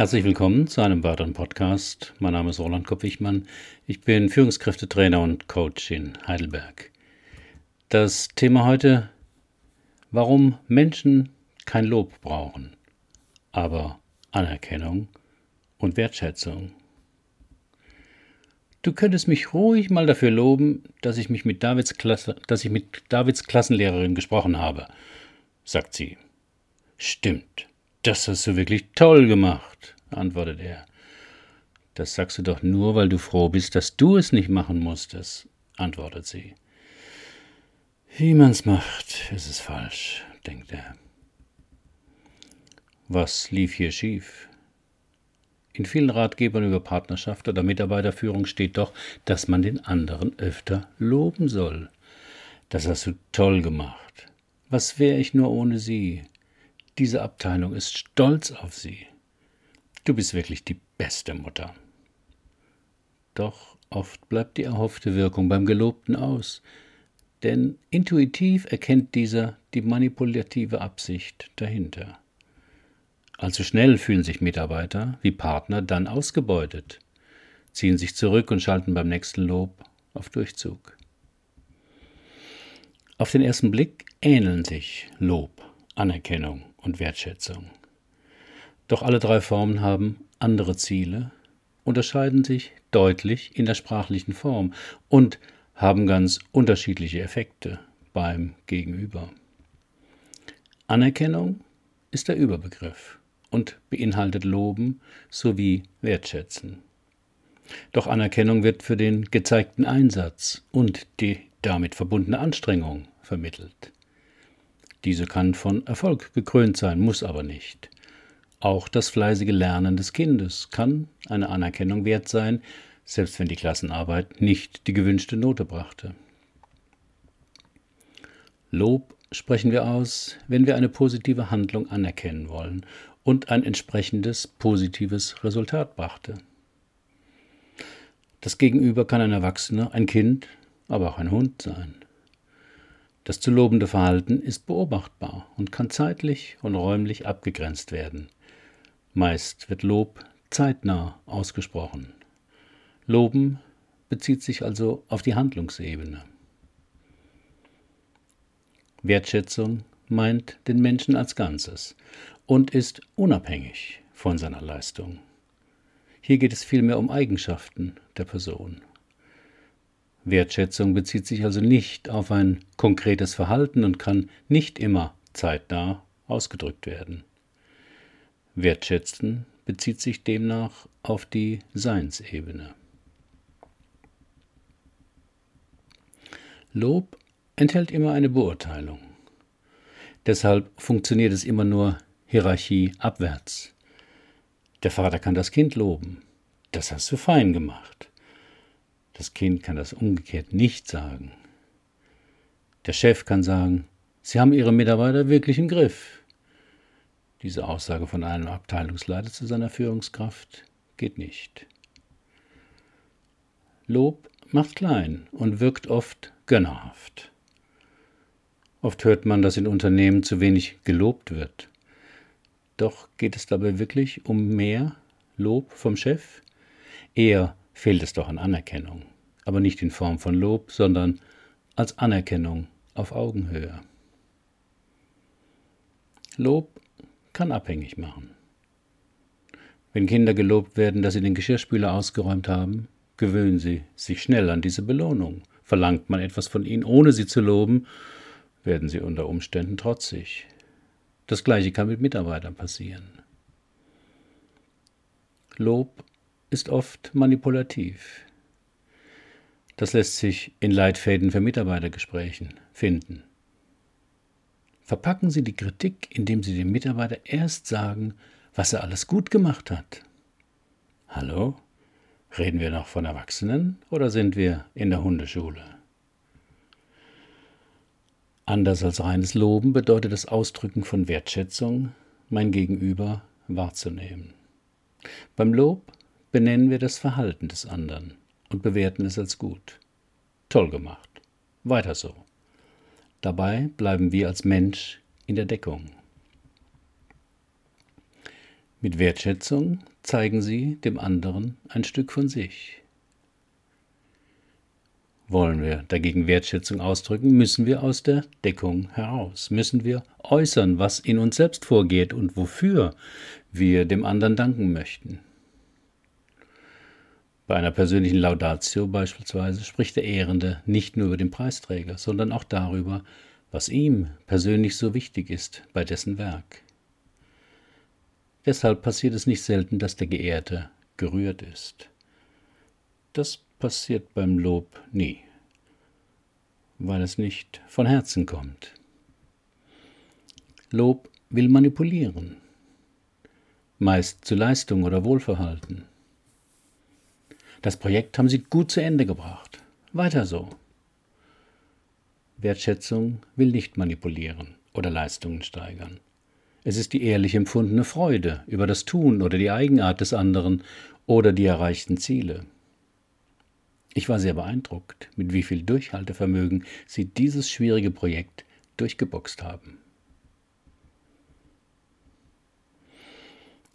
Herzlich willkommen zu einem weiteren Podcast. Mein Name ist Roland Kopp-Wichmann. Ich bin Führungskräftetrainer und Coach in Heidelberg. Das Thema heute, warum Menschen kein Lob brauchen, aber Anerkennung und Wertschätzung. Du könntest mich ruhig mal dafür loben, dass ich mich mit Davids, Klasse, dass ich mit Davids Klassenlehrerin gesprochen habe, sagt sie. Stimmt, das hast du wirklich toll gemacht, antwortet er. Das sagst du doch nur, weil du froh bist, dass du es nicht machen musstest, antwortet sie. Wie man's macht, ist es falsch, denkt er. Was lief hier schief? In vielen Ratgebern über Partnerschaft oder Mitarbeiterführung steht doch, dass man den anderen öfter loben soll. Das hast du toll gemacht. Was wäre ich nur ohne sie? Diese Abteilung ist stolz auf sie. Du bist wirklich die beste Mutter. Doch oft bleibt die erhoffte Wirkung beim Gelobten aus, denn intuitiv erkennt dieser die manipulative Absicht dahinter. Allzu schnell fühlen sich Mitarbeiter wie Partner dann ausgebeutet, ziehen sich zurück und schalten beim nächsten Lob auf Durchzug. Auf den ersten Blick ähneln sich Lob, Anerkennung und Wertschätzung. Doch alle drei Formen haben andere Ziele, unterscheiden sich deutlich in der sprachlichen Form und haben ganz unterschiedliche Effekte beim Gegenüber. Anerkennung ist der Überbegriff und beinhaltet Loben sowie Wertschätzen. Doch Anerkennung wird für den gezeigten Einsatz und die damit verbundene Anstrengung vermittelt. Diese kann von Erfolg gekrönt sein, muss aber nicht. Auch das fleißige Lernen des Kindes kann eine Anerkennung wert sein, selbst wenn die Klassenarbeit nicht die gewünschte Note brachte. Lob sprechen wir aus, wenn wir eine positive Handlung anerkennen wollen und ein entsprechendes positives Resultat brachte. Das Gegenüber kann ein Erwachsener, ein Kind, aber auch ein Hund sein. Das zu lobende Verhalten ist beobachtbar und kann zeitlich und räumlich abgegrenzt werden. Meist wird Lob zeitnah ausgesprochen. Loben bezieht sich also auf die Handlungsebene. Wertschätzung meint den Menschen als Ganzes und ist unabhängig von seiner Leistung. Hier geht es vielmehr um Eigenschaften der Person. Wertschätzung bezieht sich also nicht auf ein konkretes Verhalten und kann nicht immer zeitnah ausgedrückt werden. Wertschätzen bezieht sich demnach auf die Seinsebene. Lob enthält immer eine Beurteilung. Deshalb funktioniert es immer nur Hierarchie abwärts. Der Vater kann das Kind loben. Das hast du fein gemacht. Das Kind kann das umgekehrt nicht sagen. Der Chef kann sagen, Sie haben Ihre Mitarbeiter wirklich im Griff. Diese Aussage von einem Abteilungsleiter zu seiner Führungskraft geht nicht. Lob macht klein und wirkt oft gönnerhaft. Oft hört man, dass in Unternehmen zu wenig gelobt wird. Doch geht es dabei wirklich um mehr Lob vom Chef? Eher fehlt es doch an Anerkennung, aber nicht in Form von Lob, sondern als Anerkennung auf Augenhöhe. Lob kann abhängig machen. Wenn Kinder gelobt werden, dass sie den Geschirrspüler ausgeräumt haben, gewöhnen sie sich schnell an diese Belohnung. Verlangt man etwas von ihnen, ohne sie zu loben, werden sie unter Umständen trotzig. Das gleiche kann mit Mitarbeitern passieren. Lob ist oft manipulativ. Das lässt sich in Leitfäden für Mitarbeitergesprächen finden. Verpacken Sie die Kritik, indem Sie dem Mitarbeiter erst sagen, was er alles gut gemacht hat. Hallo? Reden wir noch von Erwachsenen oder sind wir in der Hundeschule? Anders als reines Loben bedeutet das Ausdrücken von Wertschätzung, mein Gegenüber wahrzunehmen. Beim Lob benennen wir das Verhalten des anderen und bewerten es als gut. Toll gemacht. Weiter so. Dabei bleiben wir als Mensch in der Deckung. Mit Wertschätzung zeigen Sie dem anderen ein Stück von sich. Wollen wir dagegen Wertschätzung ausdrücken, müssen wir aus der Deckung heraus, müssen wir äußern, was in uns selbst vorgeht und wofür wir dem anderen danken möchten. Bei einer persönlichen Laudatio beispielsweise spricht der Ehrende nicht nur über den Preisträger, sondern auch darüber, was ihm persönlich so wichtig ist bei dessen Werk. Deshalb passiert es nicht selten, dass der Geehrte gerührt ist. Das passiert beim Lob nie, weil es nicht von Herzen kommt. Lob will manipulieren, meist zu Leistung oder Wohlverhalten. Das Projekt haben Sie gut zu Ende gebracht. Weiter so. Wertschätzung will nicht manipulieren oder Leistungen steigern. Es ist die ehrlich empfundene Freude über das Tun oder die Eigenart des anderen oder die erreichten Ziele. Ich war sehr beeindruckt, mit wie viel Durchhaltevermögen Sie dieses schwierige Projekt durchgeboxt haben.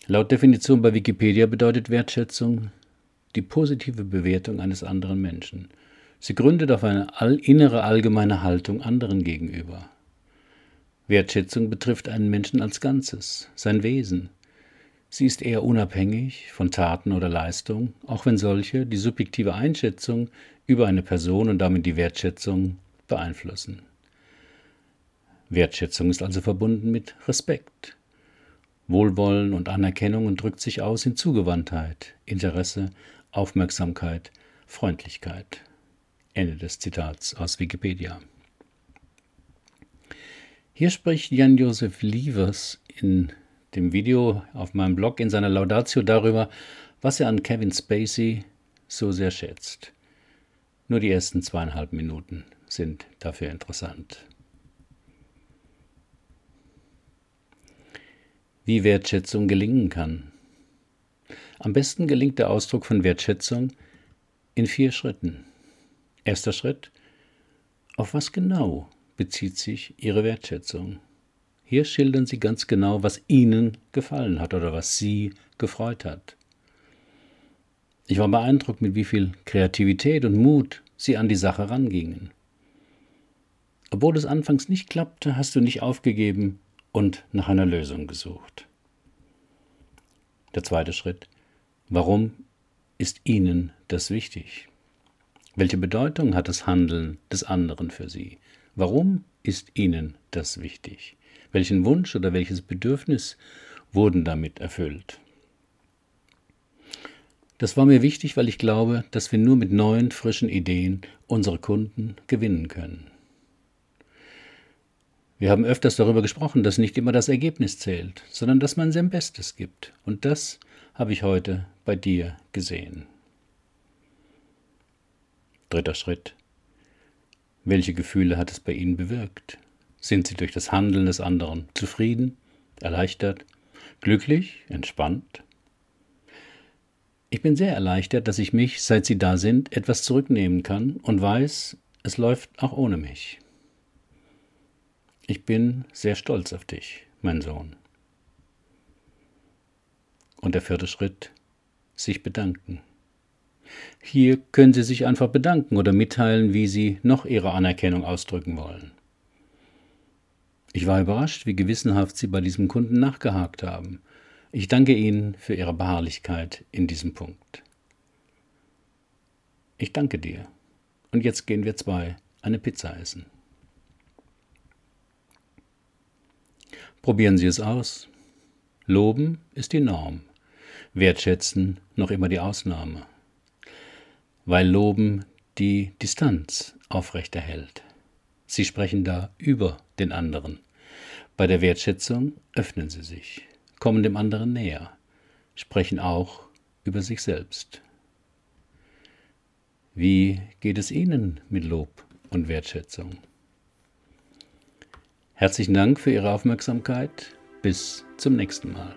Laut Definition bei Wikipedia bedeutet Wertschätzung die positive Bewertung eines anderen Menschen. Sie gründet auf eine innere allgemeine Haltung anderen gegenüber. Wertschätzung betrifft einen Menschen als Ganzes, sein Wesen. Sie ist eher unabhängig von Taten oder Leistung, auch wenn solche die subjektive Einschätzung über eine Person und damit die Wertschätzung beeinflussen. Wertschätzung ist also verbunden mit Respekt. Wohlwollen und Anerkennung und drückt sich aus in Zugewandtheit, Interesse, Aufmerksamkeit, Freundlichkeit. Ende des Zitats aus Wikipedia. Hier spricht Jan-Josef Lievers in dem Video auf meinem Blog in seiner Laudatio darüber, was er an Kevin Spacey so sehr schätzt. Nur die ersten zweieinhalb Minuten sind dafür interessant. Wie Wertschätzung gelingen kann. Am besten gelingt der Ausdruck von Wertschätzung in vier Schritten. Erster Schritt. Auf was genau bezieht sich Ihre Wertschätzung. Hier schildern Sie ganz genau, was Ihnen gefallen hat oder was Sie gefreut hat. Ich war beeindruckt, mit wie viel Kreativität und Mut Sie an die Sache rangingen. Obwohl es anfangs nicht klappte, hast du nicht aufgegeben und nach einer Lösung gesucht. Der zweite Schritt. Warum ist Ihnen das wichtig? Welche Bedeutung hat das Handeln des anderen für Sie? Warum ist Ihnen das wichtig? Welchen Wunsch oder welches Bedürfnis wurden damit erfüllt? Das war mir wichtig, weil ich glaube, dass wir nur mit neuen, frischen Ideen unsere Kunden gewinnen können. Wir haben öfters darüber gesprochen, dass nicht immer das Ergebnis zählt, sondern dass man sein Bestes gibt. Und das habe ich heute bei dir gesehen. Dritter Schritt. Welche Gefühle hat es bei Ihnen bewirkt? Sind Sie durch das Handeln des anderen zufrieden, erleichtert, glücklich, entspannt? Ich bin sehr erleichtert, dass ich mich, seit Sie da sind, etwas zurücknehmen kann und weiß, es läuft auch ohne mich. Ich bin sehr stolz auf dich, mein Sohn. Und der vierte Schritt, sich bedanken. Hier können Sie sich einfach bedanken oder mitteilen, wie Sie noch Ihre Anerkennung ausdrücken wollen. Ich war überrascht, wie gewissenhaft Sie bei diesem Kunden nachgehakt haben. Ich danke Ihnen für Ihre Beharrlichkeit in diesem Punkt. Ich danke dir. Und jetzt gehen wir zwei eine Pizza essen. Probieren Sie es aus. Loben ist die Norm, wertschätzen noch immer die Ausnahme weil Loben die Distanz aufrechterhält. Sie sprechen da über den anderen. Bei der Wertschätzung öffnen sie sich, kommen dem anderen näher, sprechen auch über sich selbst. Wie geht es Ihnen mit Lob und Wertschätzung? Herzlichen Dank für Ihre Aufmerksamkeit. Bis zum nächsten Mal.